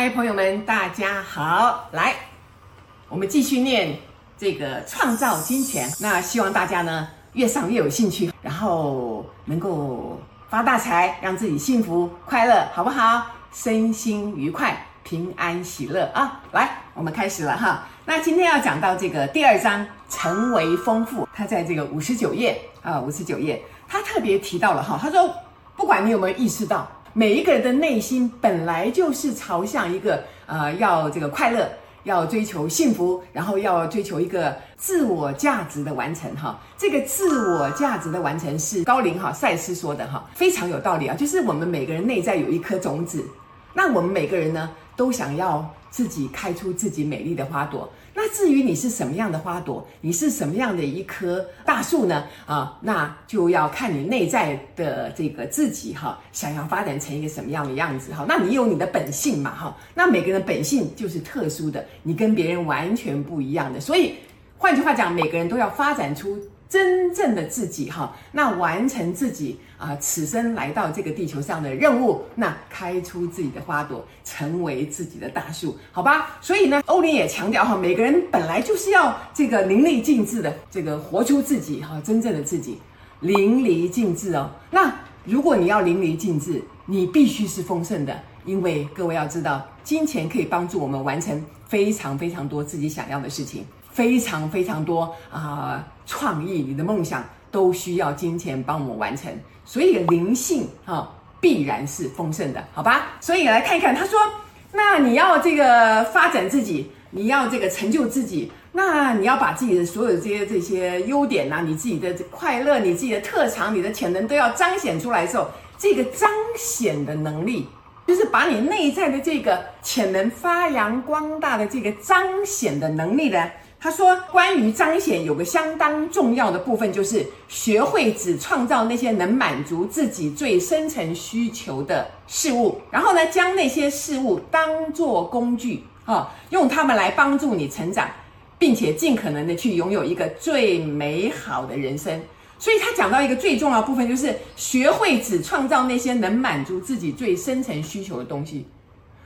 嗨，朋友们，大家好！来，我们继续念这个创造金钱。那希望大家呢越上越有兴趣，然后能够发大财，让自己幸福快乐，好不好？身心愉快，平安喜乐啊！来，我们开始了哈。那今天要讲到这个第二章，成为丰富。他在这个五十九页啊，五十九页，他特别提到了哈，他说，不管你有没有意识到。每一个人的内心本来就是朝向一个呃，要这个快乐，要追求幸福，然后要追求一个自我价值的完成哈。这个自我价值的完成是高龄哈赛斯说的哈，非常有道理啊。就是我们每个人内在有一颗种子，那我们每个人呢都想要自己开出自己美丽的花朵。那至于你是什么样的花朵，你是什么样的一棵大树呢？啊，那就要看你内在的这个自己哈，想要发展成一个什么样的样子哈。那你有你的本性嘛哈？那每个人的本性就是特殊的，你跟别人完全不一样的。所以换句话讲，每个人都要发展出。真正的自己哈，那完成自己啊，此生来到这个地球上的任务，那开出自己的花朵，成为自己的大树，好吧？所以呢，欧林也强调哈，每个人本来就是要这个淋漓尽致的这个活出自己哈，真正的自己，淋漓尽致哦。那如果你要淋漓尽致，你必须是丰盛的，因为各位要知道，金钱可以帮助我们完成非常非常多自己想要的事情。非常非常多啊、创意，你的梦想都需要金钱帮我们完成，所以灵性啊、必然是丰盛的，好吧？所以来看一看，他说：那你要这个发展自己，你要这个成就自己，那你要把自己的所有这些这些优点呐、啊，你自己的快乐，你自己的特长，你的潜能都要彰显出来的时候，这个彰显的能力，就是把你内在的这个潜能发扬光大的这个彰显的能力呢。他说：“关于彰显，有个相当重要的部分，就是学会只创造那些能满足自己最深层需求的事物，然后呢，将那些事物当作工具，啊，用它们来帮助你成长，并且尽可能的去拥有一个最美好的人生。所以他讲到一个最重要部分，就是学会只创造那些能满足自己最深层需求的东西。”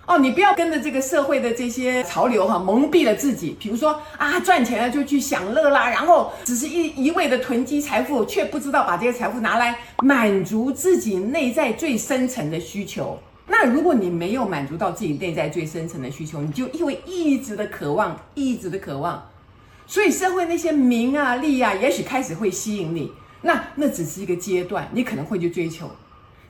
哦，你不要跟着这个社会的这些潮流哈，蒙蔽了自己。比如说啊，赚钱了就去享乐啦，然后只是一一味的囤积财富，却不知道把这些财富拿来满足自己内在最深层的需求。那如果你没有满足到自己内在最深层的需求，你就因为一直的渴望，一直的渴望，所以社会那些名啊、利啊，也许开始会吸引你。那那只是一个阶段，你可能会去追求，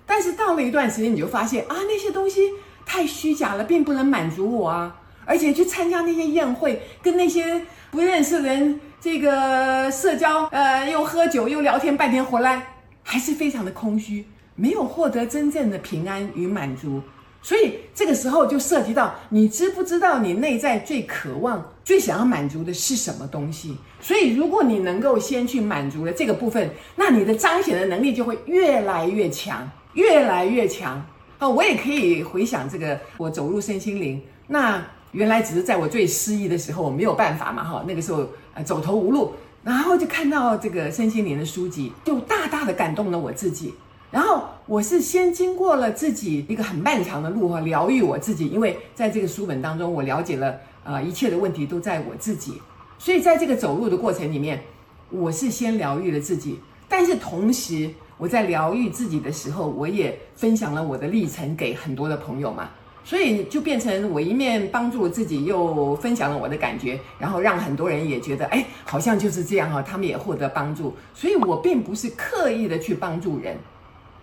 但是到了一段时间，你就发现啊，那些东西。太虚假了，并不能满足我啊！而且去参加那些宴会，跟那些不认识的人这个社交，呃，又喝酒又聊天，半天回来还是非常的空虚，没有获得真正的平安与满足。所以这个时候就涉及到你知不知道你内在最渴望、最想要满足的是什么东西？所以如果你能够先去满足了这个部分，那你的彰显的能力就会越来越强，越来越强。哦，我也可以回想这个，我走入身心灵，那原来只是在我最失意的时候，我没有办法嘛，哈，那个时候呃走投无路，然后就看到这个身心灵的书籍，就大大的感动了我自己。然后我是先经过了自己一个很漫长的路哈，疗愈我自己，因为在这个书本当中，我了解了呃一切的问题都在我自己，所以在这个走路的过程里面，我是先疗愈了自己，但是同时。我在疗愈自己的时候，我也分享了我的历程给很多的朋友嘛，所以就变成我一面帮助自己，又分享了我的感觉，然后让很多人也觉得，哎，好像就是这样哈，他们也获得帮助。所以我并不是刻意的去帮助人，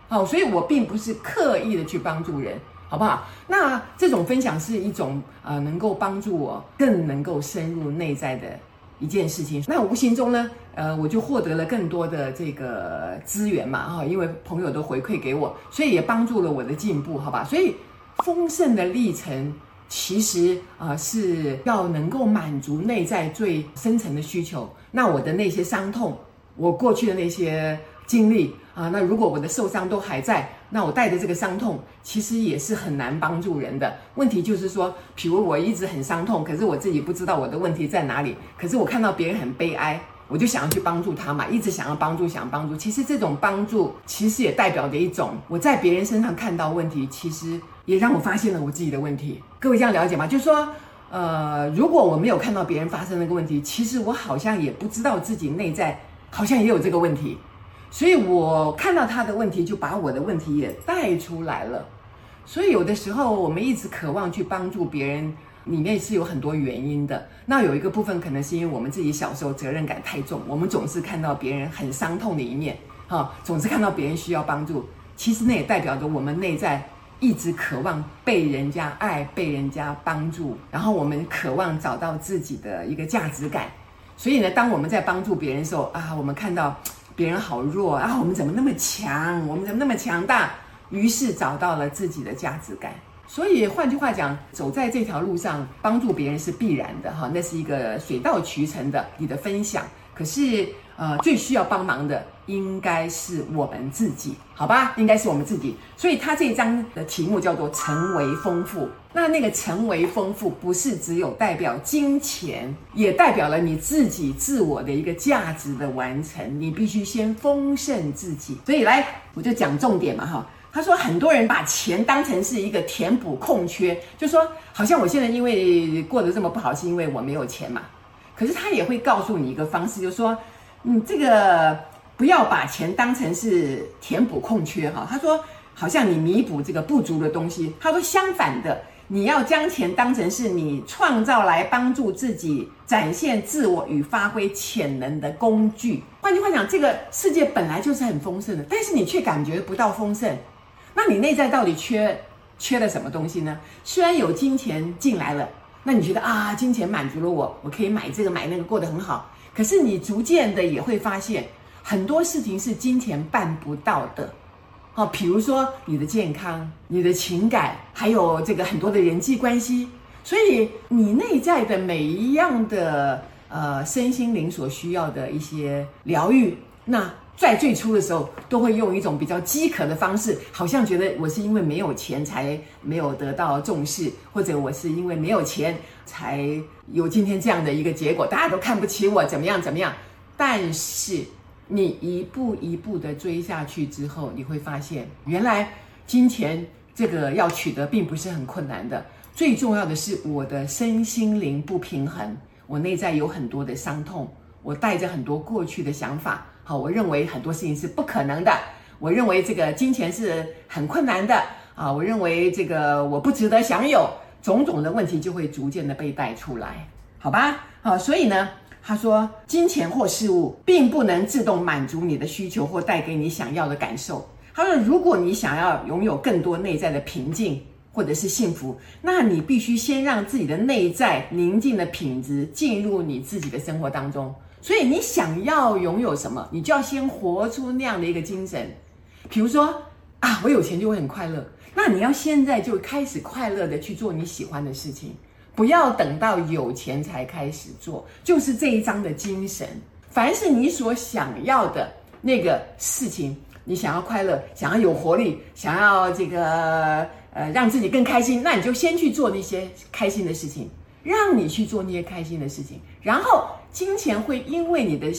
好，所以我并不是刻意的去帮助人，好不好？那这种分享是一种呃，能够帮助我更能够深入内在的。一件事情，那无形中呢，呃，我就获得了更多的这个资源嘛，哈，因为朋友都回馈给我，所以也帮助了我的进步，好吧？所以丰盛的历程其实啊、是要能够满足内在最深层的需求。那我的那些伤痛，我过去的那些经历啊，那如果我的受伤都还在。那我带着这个伤痛，其实也是很难帮助人的。问题就是说，比如我一直很伤痛，可是我自己不知道我的问题在哪里。可是我看到别人很悲哀，我就想要去帮助他嘛，一直想要帮助，想要帮助。其实这种帮助，其实也代表着一种我在别人身上看到问题，其实也让我发现了我自己的问题。各位这样了解吗？就是说，呃，如果我没有看到别人发生那个问题，其实我好像也不知道自己内在好像也有这个问题。所以我看到他的问题，就把我的问题也带出来了。所以有的时候，我们一直渴望去帮助别人。里面是有很多原因的。那有一个部分可能是因为我们自己小时候责任感太重，我们总是看到别人很伤痛的一面，哈，总是看到别人需要帮助。其实那也代表着我们内在一直渴望被人家爱、被人家帮助，然后我们渴望找到自己的一个价值感。所以呢，当我们在帮助别人的时候啊，我们看到别人好弱啊，我们怎么那么强？我们怎么那么强大？于是找到了自己的价值感。所以换句话讲，走在这条路上，帮助别人是必然的哈，那是一个水到渠成的你的分享。可是，呃，最需要帮忙的应该是我们自己，好吧？应该是我们自己。所以他这一章的题目叫做“成为丰富”。那那个“成为丰富”不是只有代表金钱，也代表了你自己自我的一个价值的完成。你必须先丰盛自己。所以来，我就讲重点嘛哈。他说，很多人把钱当成是一个填补空缺，就说好像我现在因为过得这么不好，是因为我没有钱嘛。可是他也会告诉你一个方式，就说，嗯，这个不要把钱当成是填补空缺哈。他说，好像你弥补这个不足的东西。他说，相反的，你要将钱当成是你创造来帮助自己展现自我与发挥潜能的工具。换句话讲，这个世界本来就是很丰盛的，但是你却感觉不到丰盛。那你内在到底缺缺了什么东西呢？虽然有金钱进来了，那你觉得啊，金钱满足了我，我可以买这个买那个，过得很好。可是你逐渐的也会发现，很多事情是金钱办不到的。好，比如说你的健康、你的情感，还有这个很多的人际关系。所以你内在的每一样的呃身心灵所需要的一些疗愈，那。在最初的时候，都会用一种比较饥渴的方式，好像觉得我是因为没有钱才没有得到重视，或者我是因为没有钱才有今天这样的一个结果，大家都看不起我，怎么样怎么样。但是你一步一步的追下去之后，你会发现，原来金钱这个要取得并不是很困难的。最重要的是我的身心灵不平衡，我内在有很多的伤痛，我带着很多过去的想法。好，我认为很多事情是不可能的。我认为这个金钱是很困难的啊。我认为这个我不值得享有，种种的问题就会逐渐的被带出来，好吧？好，所以呢，他说，金钱或事物并不能自动满足你的需求或带给你想要的感受。他说，如果你想要拥有更多内在的平静或者是幸福，那你必须先让自己的内在宁静的品质进入你自己的生活当中。所以你想要拥有什么，你就要先活出那样的一个精神。比如说啊，我有钱就会很快乐，那你要现在就开始快乐的去做你喜欢的事情，不要等到有钱才开始做。就是这一章的精神，凡是你所想要的那个事情，你想要快乐，想要有活力，想要这个呃让自己更开心，那你就先去做那些开心的事情，让你去做那些开心的事情，然后。金钱会因为你的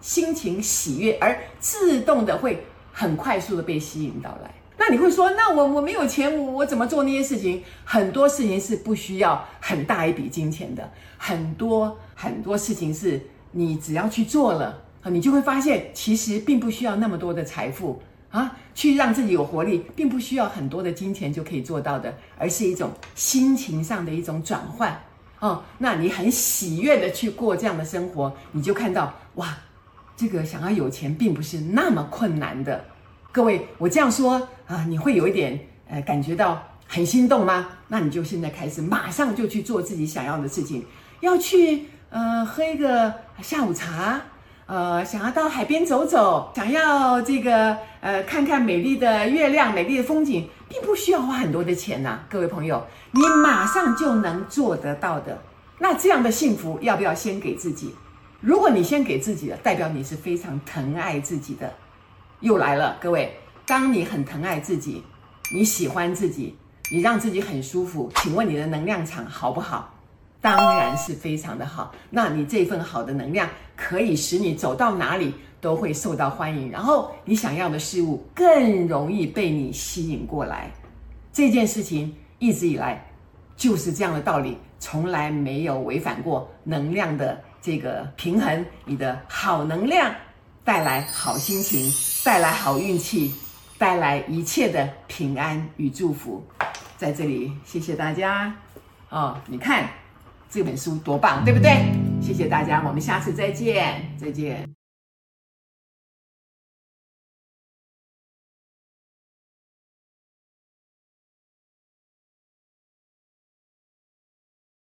心情喜悦而自动的会很快速的被吸引到来。那你会说，那我我没有钱，我我怎么做那些事情？很多事情是不需要很大一笔金钱的，很多很多事情是你只要去做了，啊你就会发现其实并不需要那么多的财富啊，去让自己有活力，并不需要很多的金钱就可以做到的，而是一种心情上的一种转换。哦，那你很喜悦的去过这样的生活，你就看到哇，这个想要有钱并不是那么困难的。各位，我这样说啊，你会有一点呃感觉到很心动吗？那你就现在开始，马上就去做自己想要的事情，要去呃喝一个下午茶，呃想要到海边走走，想要这个呃看看美丽的月亮、美丽的风景。并不需要花很多的钱呐、各位朋友，你马上就能做得到的。那这样的幸福要不要先给自己？如果你先给自己的，代表你是非常疼爱自己的。又来了，各位，当你很疼爱自己，你喜欢自己，你让自己很舒服，请问你的能量场好不好？当然是非常的好。那你这份好的能量可以使你走到哪里都会受到欢迎，然后你想要的事物更容易被你吸引过来。这件事情一直以来就是这样的道理，从来没有违反过能量的这个平衡。你的好能量带来好心情，带来好运气，带来一切的平安与祝福。在这里，谢谢大家。哦，你看这本书多棒，对不对？谢谢大家，我们下次再见，再见。